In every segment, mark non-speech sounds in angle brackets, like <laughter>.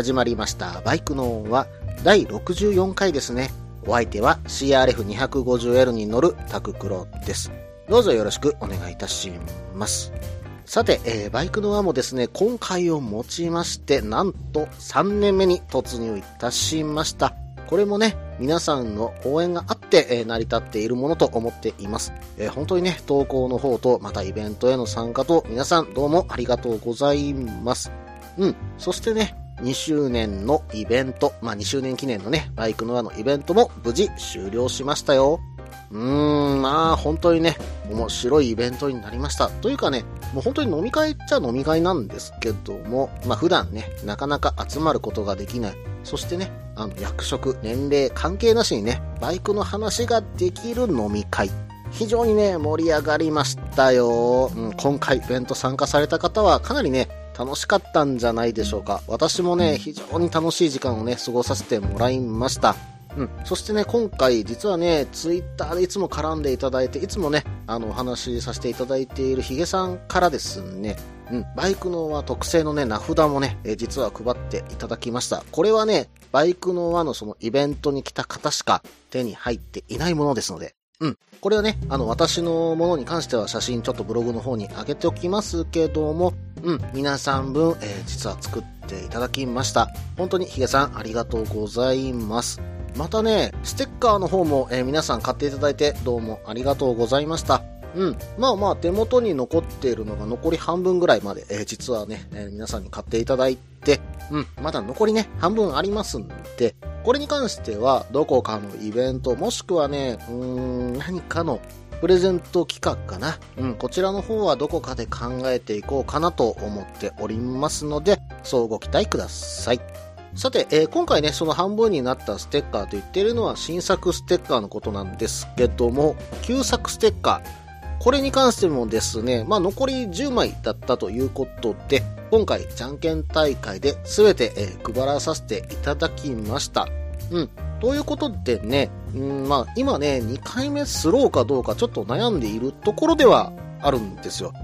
始まりました。バイクの音は第64回ですね。お相手は CRF250L に乗るタククロです。どうぞよろしくお願いいたします。さて、えーバイクの輪もですね、今回をもちまして、なんと3年目に突入いたしました。これもね、皆さんの応援があって、えー成り立っているものと思っています。えー本当にね、投稿の方と、またイベントへの参加と、皆さんどうもありがとうございます。うん。そしてね、2周年のイベント、まあ2周年記念のね、バイクの輪のイベントも無事終了しましたよ。うーん、まあ本当にね、面白いイベントになりました。というかね、もう本当に飲み会っちゃ飲み会なんですけども、まあ普段ね、なかなか集まることができない。そしてね、あの、役職、年齢関係なしにね、バイクの話ができる飲み会。非常にね、盛り上がりましたよ。うん、今回イベント参加された方はかなりね、楽しかったんじゃないでしょうか。私もね、非常に楽しい時間をね、過ごさせてもらいました。うん。そしてね、今回、実はね、ツイッターでいつも絡んでいただいて、いつもね、あの、お話しさせていただいているヒゲさんからですね、うん、バイクの輪特製のね、名札もね、えー実は配っていただきました。これはね、バイクの輪のそのイベントに来た方しか手に入っていないものですので、うん。これはね、あの、私のものに関しては写真ちょっとブログの方に上げておきますけども、うん、皆さん分、えー実は作っていただきました。本当にヒゲさんありがとうございます。またね、ステッカーの方も、えー皆さん買っていただいてどうもありがとうございました。うん。まあまあ、手元に残っているのが残り半分ぐらいまで、えー実はね、えー皆さんに買っていただいて、うん、まだ残りね、半分ありますんで、これに関しては、どこかのイベント、もしくはね、うーん、何かのプレゼント企画かな。うん、こちらの方はどこかで考えていこうかなと思っておりますので、そうご期待ください。さて、えー今回ね、その半分になったステッカーと言ってるのは新作ステッカーのことなんですけども、旧作ステッカー。これに関してもですね、まあ残り10枚だったということで、今回じゃんけん大会で全て、えー配らさせていただきました。うん。ということでね、うん、まあ今ね、2回目スローかどうかちょっと悩んでいるところではあるんですよ。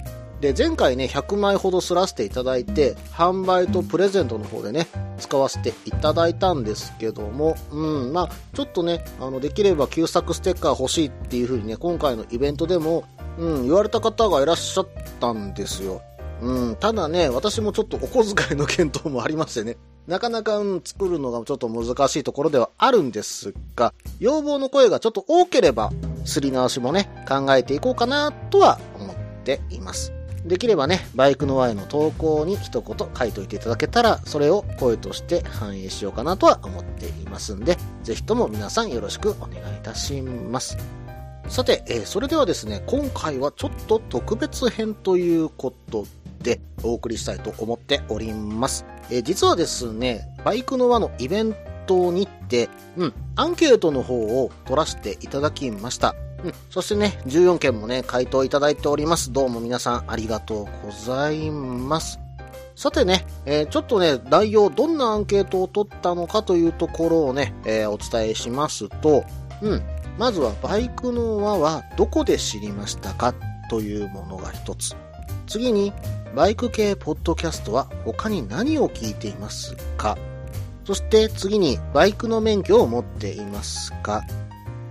で、前回ね、100枚ほどすらせていただいて、販売とプレゼントの方でね、使わせていただいたんですけども、うん、まあ、ちょっとね、あの、できれば旧作ステッカー欲しいっていう風にね、今回のイベントでも、うん、言われた方がいらっしゃったんですよ。うん、ただね、私もちょっとお小遣いの検討もありましてね、なかなか、うん、作るのがちょっと難しいところではあるんですが、要望の声がちょっと多ければ、すり直しもね、考えていこうかなとは思っています。できればね、バイクの輪への投稿に一言書いといていただけたら、それを声として反映しようかなとは思っていますんで、ぜひとも皆さんよろしくお願いいたします。さて、えーそれではですね、今回はちょっと特別編ということでお送りしたいと思っております。えー実はですね、バイクの輪のイベントにて、うん、アンケートの方を取らせていただきました。うん、そしてね、14件もね、回答いただいております。どうも皆さんありがとうございます。さてね、えーちょっとね、内容、どんなアンケートを取ったのかというところをね、えーお伝えしますと、うん、まずはバイクの輪はどこで知りましたかというものが一つ。次に、バイク系ポッドキャストは他に何を聞いていますかそして次に、バイクの免許を持っていますか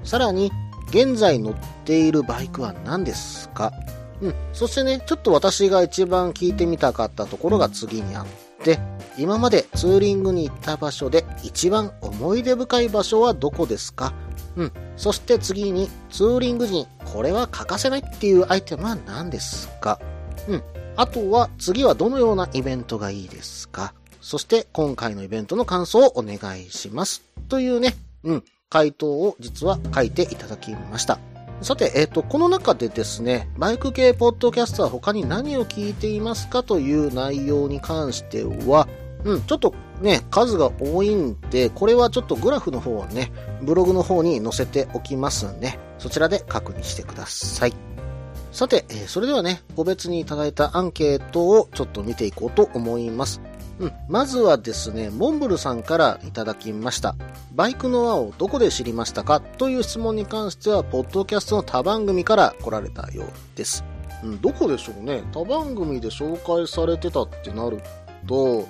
さらに、現在乗っているバイクは何ですかうん。そしてね、ちょっと私が一番聞いてみたかったところが次にあって、今までツーリングに行った場所で一番思い出深い場所はどこですかうん。そして次に、ツーリング時にこれは欠かせないっていうアイテムは何ですか？うん。あとは、次はどのようなイベントがいいですか？そして、今回のイベントの感想をお願いします。というね、うん、回答を実は書いていただきました。さて、えっ、と、この中でですね、バイク系ポッドキャストは他に何を聞いていますか？という内容に関しては、うん、ちょっとね、数が多いんで、これはちょっとグラフの方はね、ブログの方に載せておきますんで、そちらで確認してください。さて、えーそれではね、個別にいただいたアンケートをちょっと見ていこうと思います。うん、まずはですね、モンブルさんからいただきました。バイクの輪をどこで知りましたかという質問に関しては、ポッドキャストの他番組から来られたようです。うん、どこでしょうね？他番組で紹介されてたってなると、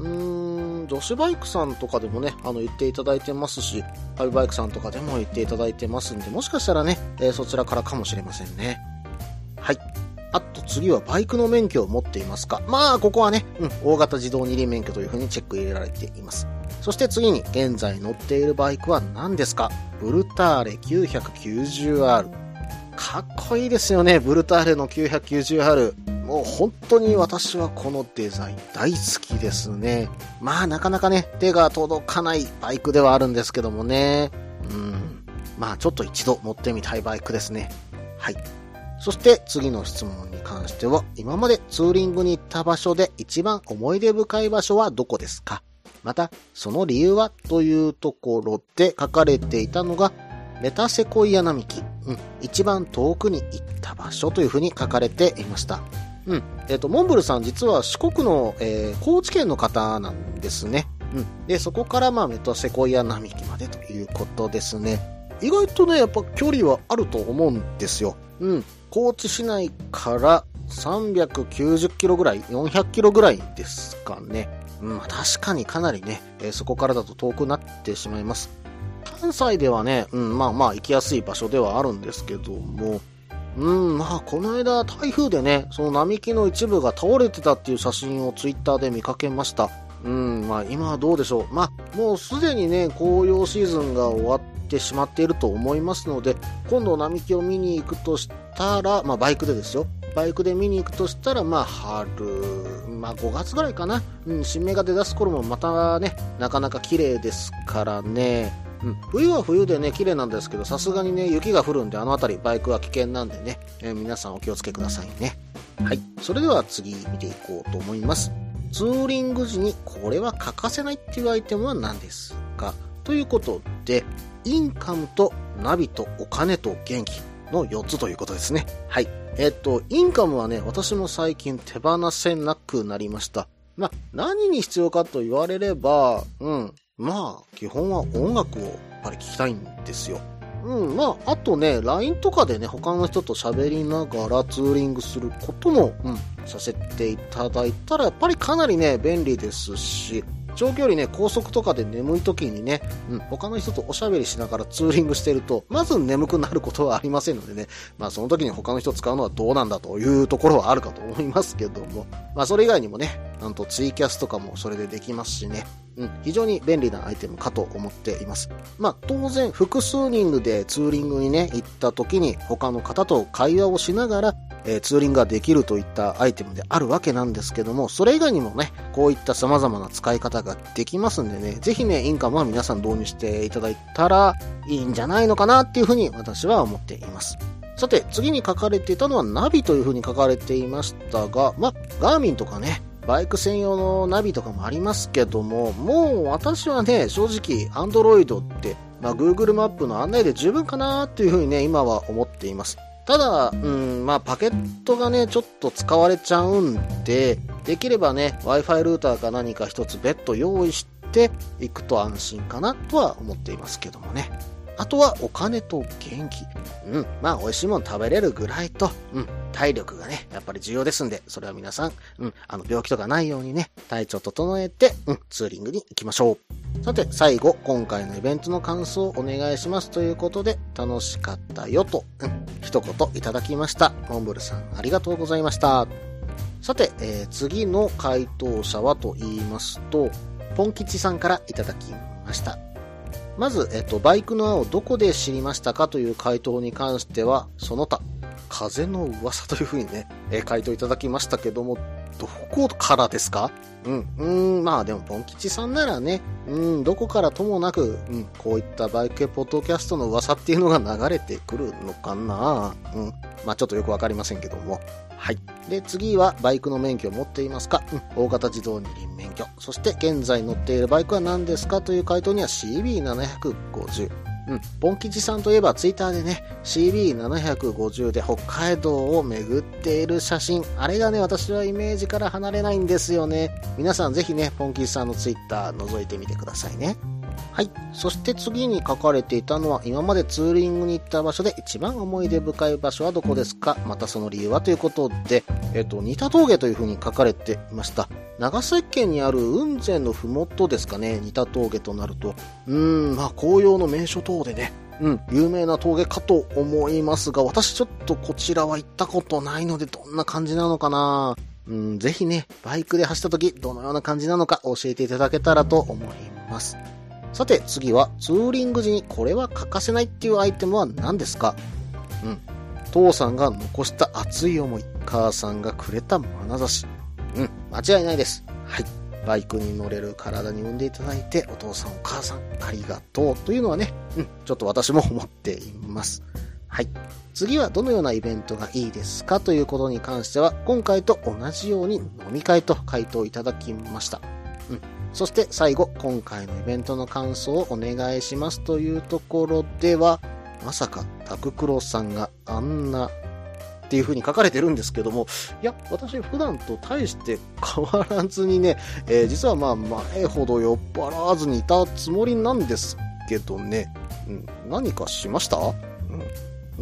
うーん、女子バイクさんとかでもね、あの、言っていただいてますし、ハイバイクさんとかでも言っていただいてますんで、もしかしたらね、えーそちらからかもしれませんね。はい。あと次はバイクの免許を持っていますかまあ、ここはね、うん、大型自動二輪免許という風にチェック入れられています。そして次に、現在乗っているバイクは何ですかブルターレ 990R。かっこいいですよね、ブルターレの 990R。もう本当に私はこのデザイン大好きですね。まあなかなかね、手が届かないバイクではあるんですけどもね。うん。まあちょっと一度乗ってみたいバイクですね。はい。そして次の質問に関しては、今までツーリングに行った場所で一番思い出深い場所はどこですか？また、その理由はというところで書かれていたのが、メタセコイア並木、うん、一番遠くに行った場所というふうに書かれていました。うん。えっ、と、モンブルさん実は四国の、えー高知県の方なんですね。うん。で、そこからまあメタセコイア並木までということですね。意外とね、やっぱ距離はあると思うんですよ。うん。高知市内から390キロぐらい、400キロぐらいですかね。うん、確かにかなりね、えーそこからだと遠くなってしまいます。関西ではね、うん、まあまあ行きやすい場所ではあるんですけども、うん、まあこの間台風でね、その並木の一部が倒れてたっていう写真をツイッターで見かけました。うん、まあ今はどうでしょう。まあもうすでにね、紅葉シーズンが終わってしまっていると思いますので、今度並木を見に行くとしたら、まあバイクでですよ。バイクで見に行くとしたら、まあ春、まあ5月ぐらいかな。うん、新芽が出だす頃もまたね、なかなか綺麗ですからね。うん、冬は冬でね、綺麗なんですけど、さすがにね、雪が降るんで、あの辺り、バイクは危険なんでね、えー皆さんお気をつけくださいね。はい。それでは次見ていこうと思います。ツーリング時にこれは欠かせないっていうアイテムは何ですか？ということで、インカムとナビとお金と元気の4つということですね。はい。えっと、インカムはね、私も最近手放せなくなりました。まあ、何に必要かと言われれば、うん。まあ、基本は音楽をやっぱり聴きたいんですよ。うん、まあ、あとね、LINE とかでね、他の人と喋りながらツーリングすることも、うん、させていただいたら、やっぱりかなりね、便利ですし、長距離ね、高速とかで眠い時にね、うん、他の人とおしゃべりしながらツーリングしてると、まず眠くなることはありませんのでね、まあその時に他の人使うのはどうなんだというところはあるかと思いますけども、まあそれ以外にもね、なんとツイキャスとかもそれでできますしね、うん、非常に便利なアイテムかと思っています。まあ当然複数人でツーリングにね、行った時に他の方と会話をしながら、えーツーリングができるといったアイテムであるわけなんですけども、それ以外にもね、こういった様々な使い方ができますんでね、ぜひね、インカムは皆さん導入していただいたらいいんじゃないのかなっていうふうに私は思っています。さて、次に書かれていたのはナビというふうに書かれていましたが、まあ、ガーミンとかね、バイク専用のナビとかもありますけども、もう私はね、正直、アンドロイドって、まあ、Google マップの案内で十分かなっていうふうにね、今は思っています。ただ、うん、まあ、パケットがね、ちょっと使われちゃうんで、できればね、Wi-Fi ルーターか何か一つ別途用意していくと安心かなとは思っていますけどもね。あとはお金と元気。うん。まあ、美味しいもの食べれるぐらいと、うん。体力がね、やっぱり重要ですんで、それは皆さん、うん。あの、病気とかないようにね、体調整えて、うん。ツーリングに行きましょう。さて、最後、今回のイベントの感想をお願いしますということで、楽しかったよと、うん。一言いただきました。モンブルさん、ありがとうございました。さて、えー次の回答者はと言いますと、ポン吉さんからいただきました。まず、えっと、バイクの輪をどこで知りましたかという回答に関しては、その他、風の噂というふうにね、回答いただきましたけども、どこからですか？うん。うん、まあでも、ポン吉さんならね、うん、どこからともなく、うん、こういったバイク系ポッドキャストの噂っていうのが流れてくるのかなうん。まあちょっとよくわかりませんけども。はい。で、次は、バイクの免許を持っていますかうん、大型自動二輪免許。そして、現在乗っているバイクは何ですかという回答には CB750。うん。ボン吉さんといえばツイッターでね、CB750 で北海道を巡っている写真。あれがね、私はイメージから離れないんですよね。皆さんぜひね、ポン吉さんのツイッター覗いてみてくださいね。はい。そして次に書かれていたのは、今までツーリングに行った場所で一番思い出深い場所はどこですか？またその理由はということで、えっ、と、似た峠というふうに書かれていました。長崎県にある雲仙のふもとですかね、似た峠となると。うーん、まあ紅葉の名所等でね、うん、有名な峠かと思いますが、私ちょっとこちらは行ったことないので、どんな感じなのかな？うん、ぜひね、バイクで走った時、どのような感じなのか教えていただけたらと思います。さて次はツーリング時にこれは欠かせないっていうアイテムは何ですか？うん。父さんが残した熱い思い。母さんがくれた眼差し。うん。間違いないです。はい。バイクに乗れる体に産んでいただいて、お父さんお母さんありがとうというのはね、うん。ちょっと私も思っています。はい。次はどのようなイベントがいいですかということに関しては、今回と同じように飲み会と回答いただきました。うん。そして最後、今回のイベントの感想をお願いしますというところでは、まさかタククロさんがあんなっていう風に書かれてるんですけども、いや、私普段と大して変わらずにね、<laughs> えー、実はまあ前ほど酔っ払わずにいたつもりなんですけどね、うん、何かしました？うん。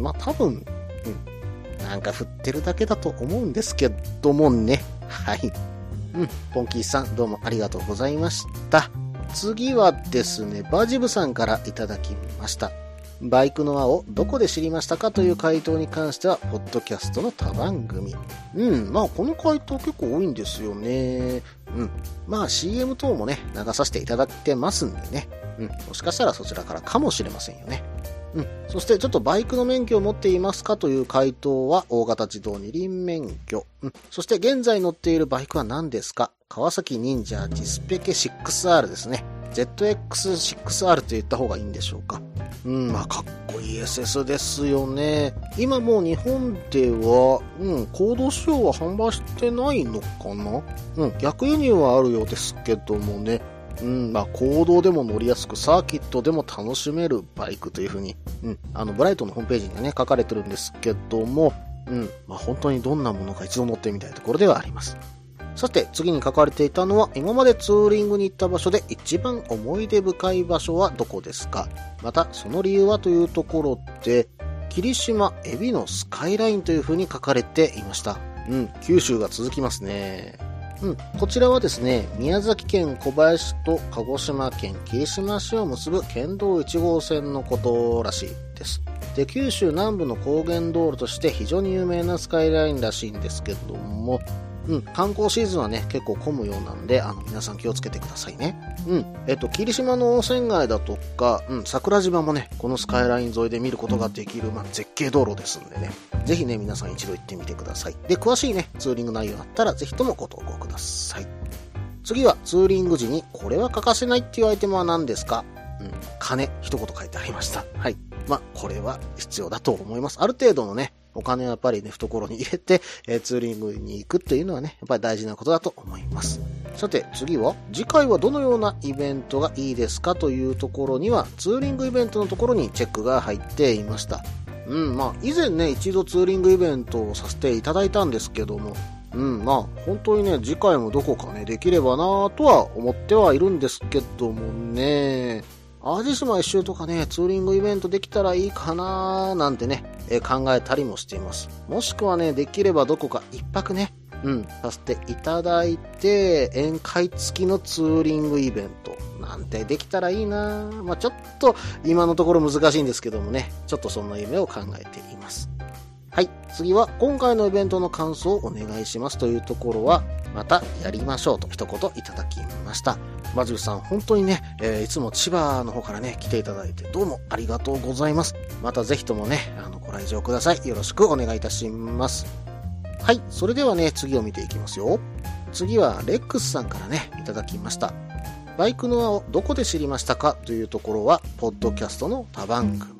まあ多分、うん、なんか振ってるだけだと思うんですけどもね、はい。うん、ポンキーさん、どうもありがとうございました。次はですね、バジブさんからいただきました。バイクの輪をどこで知りましたかという回答に関しては、ポッドキャストの他番組。うん、まあこの回答結構多いんですよね。うん。まあ CM 等もね、流させていただいてますんでね。うん、もしかしたらそちらからかもしれませんよね。うん。そしてちょっとバイクの免許を持っていますかという回答は大型自動二輪免許。うん。そして現在乗っているバイクは何ですか？川崎忍者ディスペケ 6R ですね。ZX6R と言った方がいいんでしょうか？うん、まあかっこいい SS ですよね。今もう日本では、うん、コード仕様は販売してないのかな？うん、逆輸入はあるようですけどもね。うん、まあ、行動でも乗りやすく、サーキットでも楽しめるバイクという風に、うん、あの、ブライトのホームページにね、書かれてるんですけども、うん、まあ、本当にどんなものか一度乗ってみたいところではあります。さて、次に書かれていたのは、今までツーリングに行った場所で一番思い出深い場所はどこですか？また、その理由はというところで、霧島エビのスカイラインという風に書かれていました。うん、九州が続きますね。うん、こちらはですね、宮崎県小林と鹿児島県霧島市を結ぶ県道1号線のことらしいです。で、九州南部の高原道路として非常に有名なスカイラインらしいんですけども、うん、観光シーズンはね、結構混むようなんで、あの、皆さん気をつけてくださいね。うん、えっと、霧島の温泉街だとか、うん、桜島もね、このスカイライン沿いで見ることができる、まあ、絶景道路ですんでね、ぜひね、皆さん一度行ってみてください。で、詳しいね、ツーリング内容あったら、ぜひともご投稿ください。次は、ツーリング時に、これは欠かせないっていうアイテムは何ですか？うん、金、一言書いてありました。はい。まあ、これは必要だと思います。ある程度のね、お金をやっぱりね、懐に入れて、えー、ツーリングに行くっていうのはね、やっぱり大事なことだと思います。さて、次は、次回はどのようなイベントがいいですかというところには、ツーリングイベントのところにチェックが入っていました。うん、まあ、以前ね、一度ツーリングイベントをさせていただいたんですけども、うん、まあ、本当にね、次回もどこかね、できればなぁとは思ってはいるんですけどもね、淡路島一周とかね、ツーリングイベントできたらいいかなーなんてね、え考えたりもしています。もしくはね、できればどこか一泊ね、うん、させていただいて、宴会付きのツーリングイベントなんてできたらいいなまあちょっと今のところ難しいんですけどもね、ちょっとそんな夢を考えています。はい。次は、今回のイベントの感想をお願いしますというところは、またやりましょうと一言いただきました。マジュさん、本当にね、えー、いつも千葉の方からね、来ていただいてどうもありがとうございます。またぜひともね、あの、ご来場ください。よろしくお願いいたします。はい、それではね、次を見ていきますよ。次は、レックスさんからね、いただきました。バイクの輪をどこで知りましたかというところは、ポッドキャストの他番組。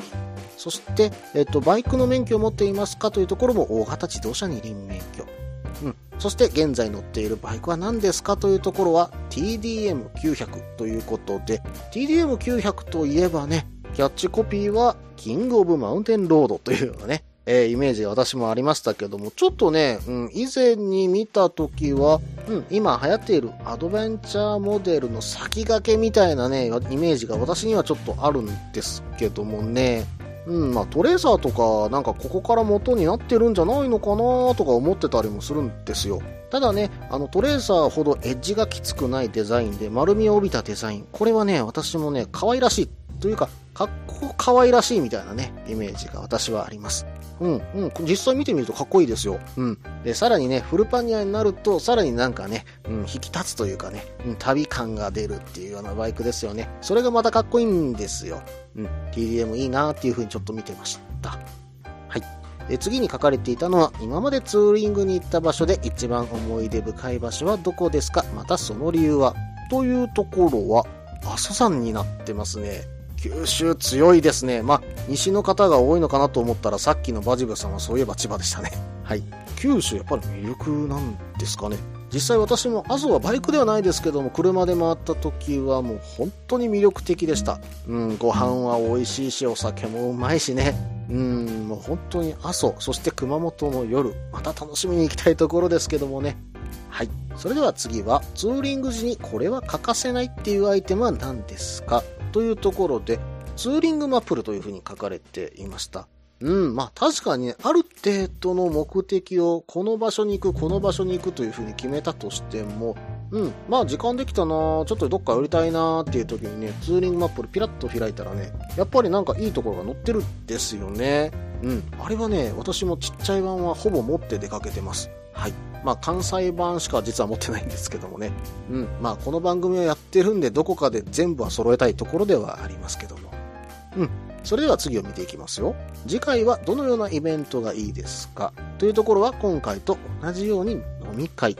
そして、えっと、バイクの免許を持っていますかというところも、大型自動車二輪免許。うん。そして現在乗っているバイクは何ですかというところは TDM900 ということで TDM900 といえばねキャッチコピーはキングオブマウンテンロードというようなね、えー、イメージが私もありましたけども、ちょっとね、うん、以前に見た時は、うん、今流行っているアドベンチャーモデルの先駆けみたいなね、イメージが私にはちょっとあるんですけどもね、うん、まあトレーサーとかなんかここから元になってるんじゃないのかなとか思ってたりもするんですよ。ただね、あのトレーサーほどエッジがきつくないデザインで丸みを帯びたデザイン。これはね、私もね、可愛らしいというか、かっこ可愛らしいみたいなね、イメージが私はあります。うん、うん、実際見てみるとかっこいいですよ。うん。で、さらにね、フルパニアになると、さらになんかね、うん、引き立つというかね、うん、旅感が出るっていうようなバイクですよね。それがまたかっこいいんですよ。うん、TDM いいなっていう風にちょっと見てました。はい。で次に書かれていたのは、今までツーリングに行った場所で一番思い出深い場所はどこですか？またその理由は？というところは、阿蘇山になってますね。九州強いですね。まあ、西の方が多いのかなと思ったら、さっきのバジブさんはそういえば千葉でしたね。<laughs> はい。九州やっぱり魅力なんですかね。実際私も阿蘇はバイクではないですけども、車で回った時はもう本当に魅力的でした。うん、ご飯は美味しいし、お酒もうまいしね。うん、もう本当に阿蘇、そして熊本の夜、また楽しみに行きたいところですけどもね。はい。それでは次は、ツーリング時にこれは欠かせないっていうアイテムは何ですか？というところで、ツーリングマップルというふうに書かれていました。うん、まあ確かにね、ある程度の目的をこの場所に行く、この場所に行くというふうに決めたとしても、うん、まあ時間できたなちょっとどっか寄りたいなっていう時にね、ツーリングマップルピラッと開いたらね、やっぱりなんかいいところが載ってるんですよね。うん、あれはね、私もちっちゃい版はほぼ持って出かけてます。はい。まあ、関西版しか実は持ってないんですけどもね。うん。まあ、この番組をやってるんで、どこかで全部は揃えたいところではありますけども。うん。それでは次を見ていきますよ。次回はどのようなイベントがいいですか？というところは今回と同じように飲み会。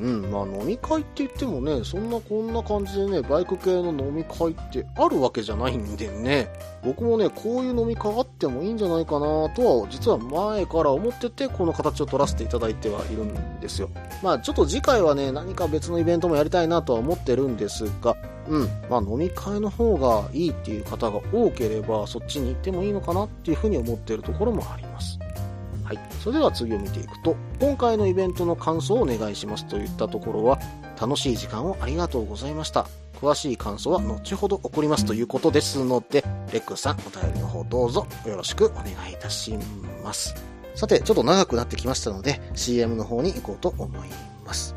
うん、まあ飲み会って言ってもね、そんなこんな感じでね、バイク系の飲み会ってあるわけじゃないんでね、僕もね、こういう飲み会あってもいいんじゃないかなとは、実は前から思ってて、この形を取らせていただいてはいるんですよ。まあちょっと次回はね、何か別のイベントもやりたいなとは思ってるんですが、うん、まあ飲み会の方がいいっていう方が多ければ、そっちに行ってもいいのかなっていうふうに思ってるところもあります。はい。それでは次を見ていくと、今回のイベントの感想をお願いしますといったところは、楽しい時間をありがとうございました。詳しい感想は後ほど送りますということですので、レックさんお便りの方どうぞよろしくお願いいたします。さて、ちょっと長くなってきましたので、CM の方に行こうと思います。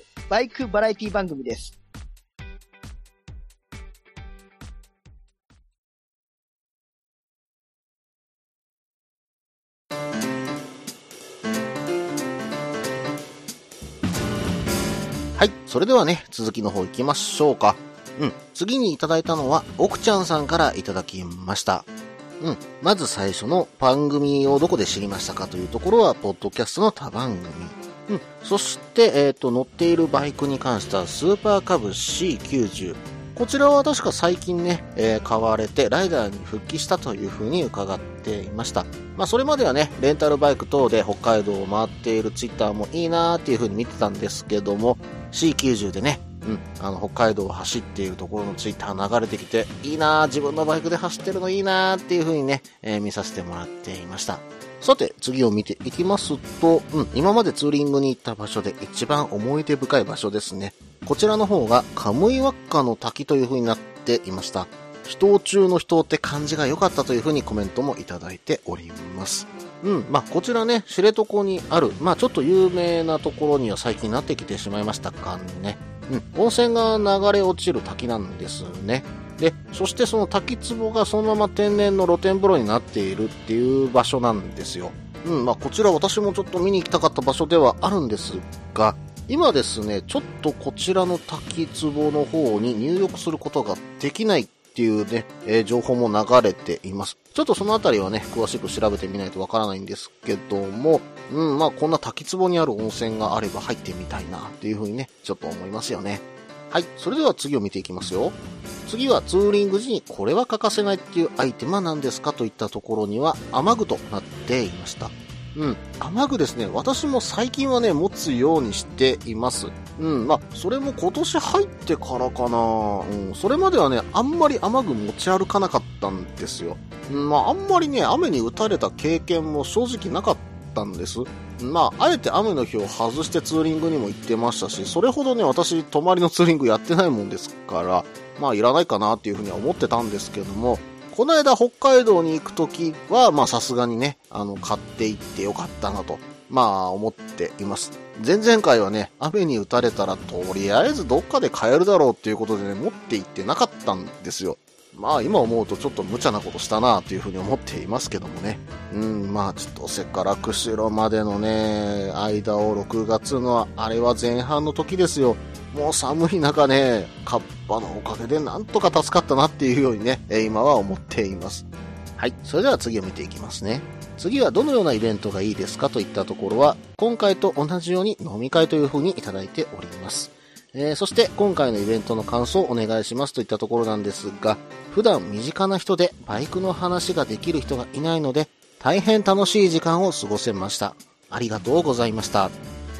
バイクバラエティ番組です。はい。それではね、続きの方行きましょうか。うん。次にいただいたのは、奥ちゃんさんからいただきました。うん。まず最初の番組をどこで知りましたかというところは、ポッドキャストの他番組。うん。そして、え、ー、と、乗っているバイクに関しては、スーパーカブ C90。こちらは確か最近ね、えー、買われて、ライダーに復帰したというふうに伺っていました。まあ、それまではね、レンタルバイク等で北海道を回っているツイッターもいいなーっていうふうに見てたんですけども、C90 でね、うん、あの、北海道を走っているところのツイッター流れてきて、いいなー、自分のバイクで走ってるのいいなーっていうふうにね、えー、見させてもらっていました。さて、次を見ていきますと、うん、今までツーリングに行った場所で一番思い出深い場所ですね。こちらの方がカムイワッカの滝という風になっていました。人中の人って感じが良かったというふうにコメントもいただいております。うん。まあ、こちらね、知床にある、まあ、ちょっと有名なところには最近なってきてしまいましたかね。うん。温泉が流れ落ちる滝なんですね。で、そしてその滝壺がそのまま天然の露天風呂になっているっていう場所なんですよ。うん、まあこちら私もちょっと見に行きたかった場所ではあるんですが、今ですね、ちょっとこちらの滝壺の方に入浴することができないっていうね、えー情報も流れています。ちょっとそのあたりはね、詳しく調べてみないとわからないんですけども、うん、まあこんな滝壺にある温泉があれば入ってみたいなっていうふうにね、ちょっと思いますよね。はい、それでは次を見ていきますよ。次はツーリング時にこれは欠かせないっていうアイテムは何ですかといったところには雨具となっていました。うん。雨具ですね。私も最近はね、持つようにしています。うん。まあ、それも今年入ってからかな。うん。それまではね、あんまり雨具持ち歩かなかったんですよ。うん。まあ、あんまりね、雨に打たれた経験も正直なかったたんです。まあ、あえて雨の日を外してツーリングにも行ってましたし、それほどね、私、泊まりのツーリングやってないもんですから、まあ、いらないかなっていうふうには思ってたんですけども、この間北海道に行くときは、まあさすがにね、あの、買って行ってよかったなと、まあ思っています。前々回はね、雨に打たれたらとりあえずどっかで買えるだろうっていうことでね、持って行ってなかったんですよ。まあ今思うとちょっと無茶なことしたなというふうに思っていますけどもね。うん、まあちょっとせっから釧路までのね、間を6月のあれは前半の時ですよ。もう寒い中ね、カッパのおかげでなんとか助かったなっていうようにね、今は思っています。はい。それでは次を見ていきますね。次はどのようなイベントがいいですかといったところは、今回と同じように飲み会というふうにいただいております。えーそして今回のイベントの感想をお願いしますといったところなんですが、普段身近な人でバイクの話ができる人がいないので、大変楽しい時間を過ごせました。ありがとうございました。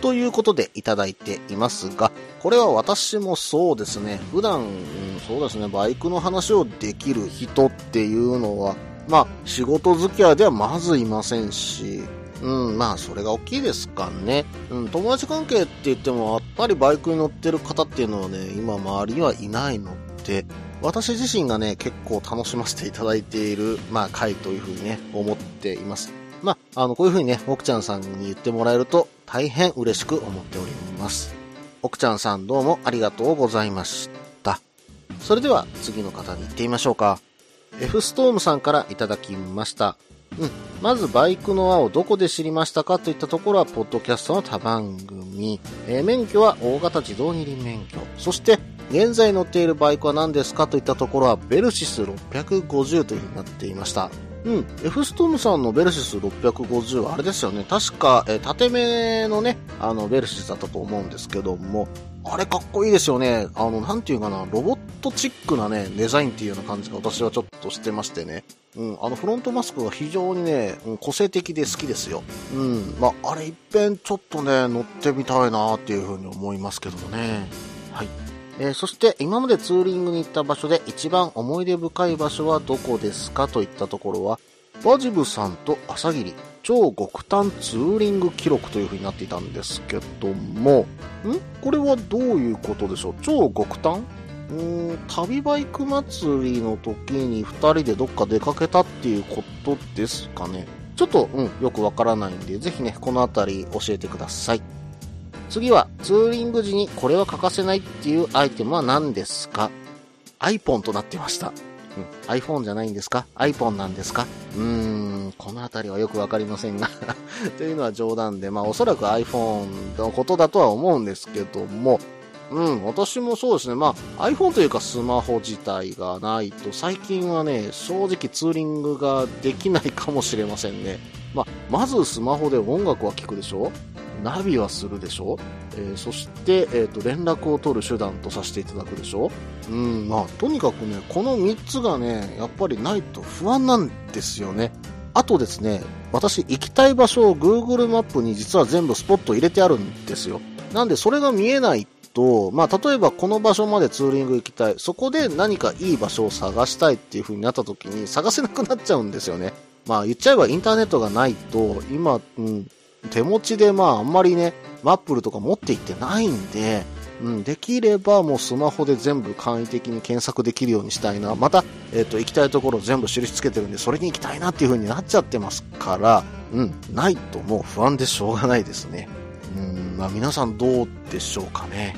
ということでいただいていますが、これは私もそうですね、普段、うんそうですね、バイクの話をできる人っていうのは、まあ、仕事付き合いではまずいませんし、うん、まあ、それが大きいですかね。うん、友達関係って言っても、やっぱりバイクに乗ってる方っていうのはね、今周りにはいないので、私自身がね、結構楽しませていただいている、まあ、回というふうにね、思っています。まあ、あの、こういうふうにね、奥ちゃんさんに言ってもらえると、大変嬉しく思っております。奥ちゃんさんどうもありがとうございました。それでは次の方に行ってみましょうか。F ストームさんからいただきました。うん。まず、バイクの輪をどこで知りましたかといったところは、ポッドキャストの他番組。えー免許は大型自動二輪免許。そして、現在乗っているバイクは何ですかといったところは、ベルシス650というふうになっていました。うん。F ストームさんのベルシス650はあれですよね。確か、えー縦目のね、あの、ベルシスだったと思うんですけども、あれかっこいいですよね。あの、なんていうかな、ロボットチックなね、デザインっていうような感じが私はちょっとしてましてね。うん、あのフロントマスクが非常にね、うん個性的で好きですよ。うん、まあ、あれ一遍ちょっとね、乗ってみたいなっていうふうに思いますけどもね。はい。えーそして今までツーリングに行った場所で一番思い出深い場所はどこですか？といったところは、バジブさんと朝霧、超極端ツーリング記録という風になっていたんですけども、ん？これはどういうことでしょう？超極端？うーん、旅バイク祭りの時に2人でどっか出かけたっていうことですかね？ちょっと、うん、よくわからないんで、ぜひね、このあたり教えてください。次は、ツーリング時にこれは欠かせないっていうアイテムは何ですか ?iPhone となってました。うん、iPhone じゃないんですか ?iPhone なんですか？うーん、このあたりはよくわかりませんが <laughs> というのは冗談で、まあおそらく iPhone のことだとは思うんですけども、うん、私もそうですね。まあ iPhone というかスマホ自体がないと、最近はね、正直ツーリングができないかもしれませんね。まあ、まずスマホで音楽は聴くでしょ？ナビはするでしょ、えーそして、えー、と連絡を取る手段とさせていただくでしょ？うんまあとにかくねこの3つがねやっぱりないと不安なんですよねあとですね私行きたい場所を Google マップに実は全部スポット入れてあるんですよなんでそれが見えないと、まあ、例えばこの場所までツーリング行きたい。そこで何かいい場所を探したいっていう風になった時に探せなくなっちゃうんですよね。まあ言っちゃえばインターネットがないと、今、うん、手持ちでまああんまりね、マップルとか持っていってないんで、うん、できればもうスマホで全部簡易的に検索できるようにしたいな。また、えっ、と、行きたいところ全部印つけてるんで、それに行きたいなっていう風になっちゃってますから、うん、ないともう不安でしょうがないですね。うん、まあ皆さんどうでしょうかね。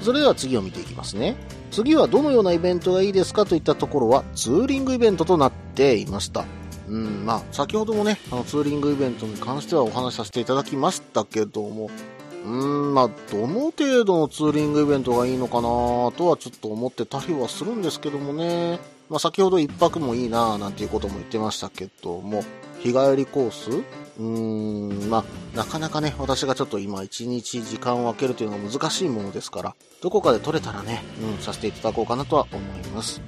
それでは次を見ていきますね。次はどのようなイベントがいいですかといったところは、ツーリングイベントとなっていました。うん、まあ、先ほどもね、あの、ツーリングイベントに関してはお話しさせていただきましたけども、うん、まあ、どの程度のツーリングイベントがいいのかなとはちょっと思ってたりはするんですけどもね。まあ、先ほど一泊もいいななんていうことも言ってましたけども、日帰りコース？うーん、まあ、なかなかね、私がちょっと今一日時間を空けるというのは難しいものですから、どこかで取れたらね、うん、させていただこうかなとは思います。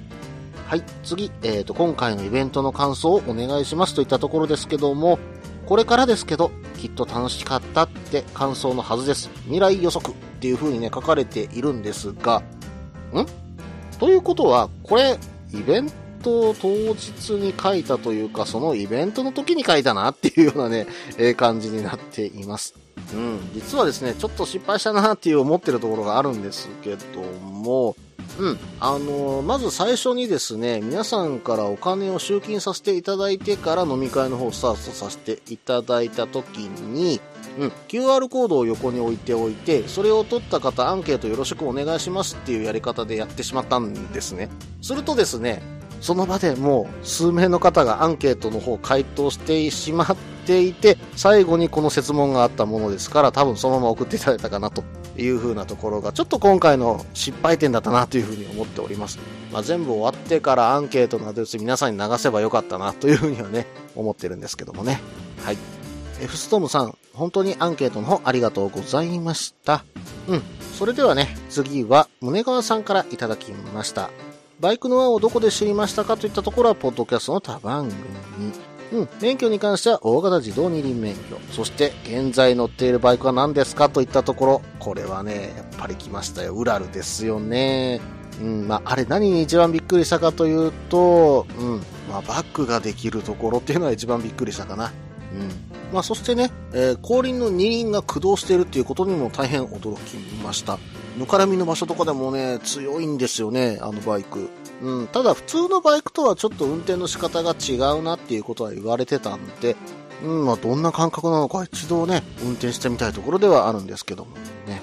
はい、次、えっ、と、今回のイベントの感想をお願いしますといったところですけども、これからですけど、きっと楽しかったって感想のはずです。未来予測っていう風にね、書かれているんですが、ん？ということは、これ、イベント当日に書いたというか、そのイベントの時に書いたなっていうようなね、<laughs> えー感じになっています。うん、実はですね、ちょっと失敗したなっていう思ってるところがあるんですけども、うん。あのーまず最初にですね、皆さんからお金を集金させていただいてから飲み会の方をスタートさせていただいた時に、うん、QR コードを横に置いておいて、それを取った方アンケートよろしくお願いしますっていうやり方でやってしまったんですね。するとですね、その場でもう数名の方がアンケートの方を回答してしまっていて、最後にこの設問があったものですから、多分そのまま送っていただいたかなという風なところが、ちょっと今回の失敗点だったなという風に思っております。まあ、全部終わってからアンケートのアドレス皆さんに流せばよかったなという風にはね、思ってるんですけどもね。はい。F ストームさん、本当にアンケートの方ありがとうございました。うん。それではね、次は、宗川さんからいただきました。バイクの輪をどこで知りましたかといったところは、ポッドキャストの他番組。うん。免許に関しては、大型自動二輪免許。そして、現在乗っているバイクは何ですかといったところ。これはね、やっぱり来ましたよ。ウラルですよね。うん。まあ、あれ何に一番びっくりしたかというと、うん。まあ、バックができるところっていうのは一番びっくりしたかな。うん。まあ、そしてね、えー後輪の二輪が駆動しているっていうことにも大変驚きました。ぬかるみの場所とかでもね、強いんですよね、あのバイク。うん、ただ普通のバイクとはちょっと運転の仕方が違うなっていうことは言われてたんで、うん、まあどんな感覚なのか一度ね、運転してみたいところではあるんですけどもね。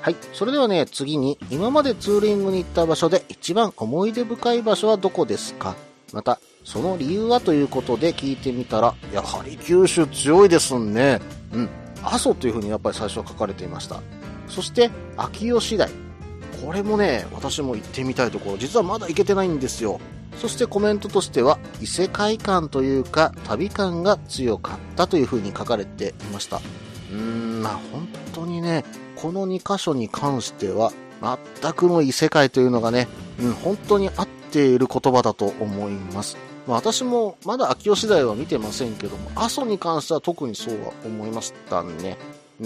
はい。それではね、次に、今までツーリングに行った場所で一番思い出深い場所はどこですか？また、その理由はということで聞いてみたら、やはり九州強いですね。うん。阿蘇というふうにやっぱり最初は書かれていました。そして、秋吉台。これもね、私も行ってみたいところ、実はまだ行けてないんですよ。そしてコメントとしては、異世界感というか、旅感が強かったというふうに書かれていました。うーん、まあ本当にね、この2箇所に関しては、全くの異世界というのがね、うん、本当に合っている言葉だと思います。まあ、私もまだ秋吉台は見てませんけども、阿蘇に関しては特にそうは思いましたね。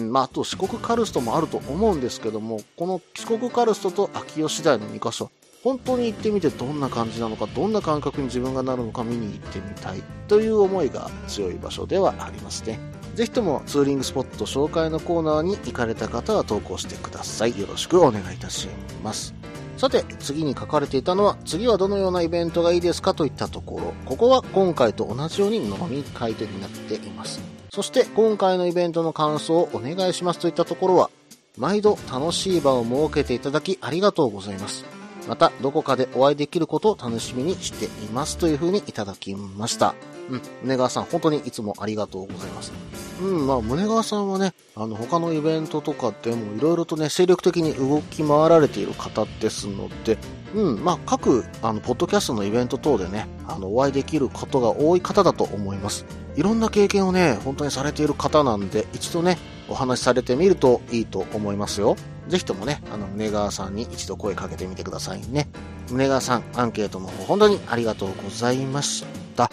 まあ、あと四国カルストもあると思うんですけども、この四国カルストと秋吉台の2箇所、本当に行ってみてどんな感じなのか、どんな感覚に自分がなるのか見に行ってみたいという思いが強い場所ではありますね。ぜひともツーリングスポット紹介のコーナーに行かれた方は投稿してください。よろしくお願いいたします。さて、次に書かれていたのは、次はどのようなイベントがいいですかといったところ、ここは今回と同じように飲み会とになっています。そして、今回のイベントの感想をお願いしますといったところは、毎度楽しい場を設けていただきありがとうございます。また、どこかでお会いできることを楽しみにしていますというふうにいただきました。うん、宗川さん、本当にいつもありがとうございます。うん、まあ、宗川さんはね、あの、他のイベントとかでもいろいろとね、精力的に動き回られている方ですので、うん、まあ、各、あの、ポッドキャストのイベント等でね、あの、お会いできることが多い方だと思います。いろんな経験をね、本当にされている方なんで、一度ね、お話しされてみるといいと思いますよ。ぜひともね、あの、宗川さんに一度声かけてみてくださいね。宗川さん、アンケートの方、本当にありがとうございました。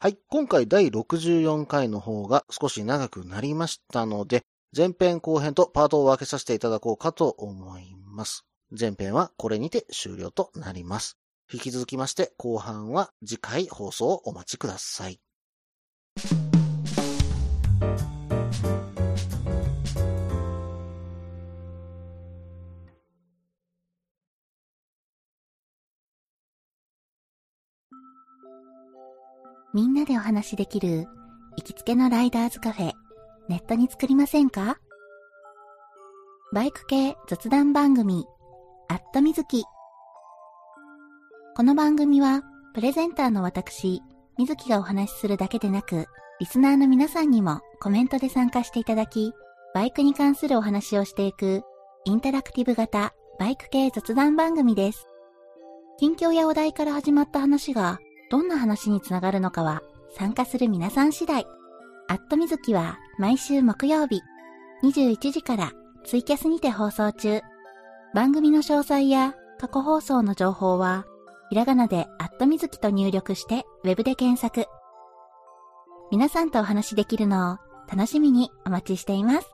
はい。今回第64回の方が少し長くなりましたので、前編後編とパートを分けさせていただこうかと思います。前編はこれにて終了となります。引き続きまして、後半は次回放送をお待ちください。みんなでお話しできる行きつけのライダーズカフェ、ネットに作りませんか？バイク系雑談番組、アットみずき。この番組は、プレゼンターの私、みずきがお話しするだけでなく、リスナーの皆さんにもコメントで参加していただき、バイクに関するお話をしていく、インタラクティブ型バイク系雑談番組です。近況やお題から始まった話が、どんな話につながるのかは、参加する皆さん次第。アットみずきは毎週木曜日、21時からツイキャスにて放送中。番組の詳細や過去放送の情報は、ひらがなでアットみずきと入力してウェブで検索。皆さんとお話しできるのを楽しみにお待ちしています。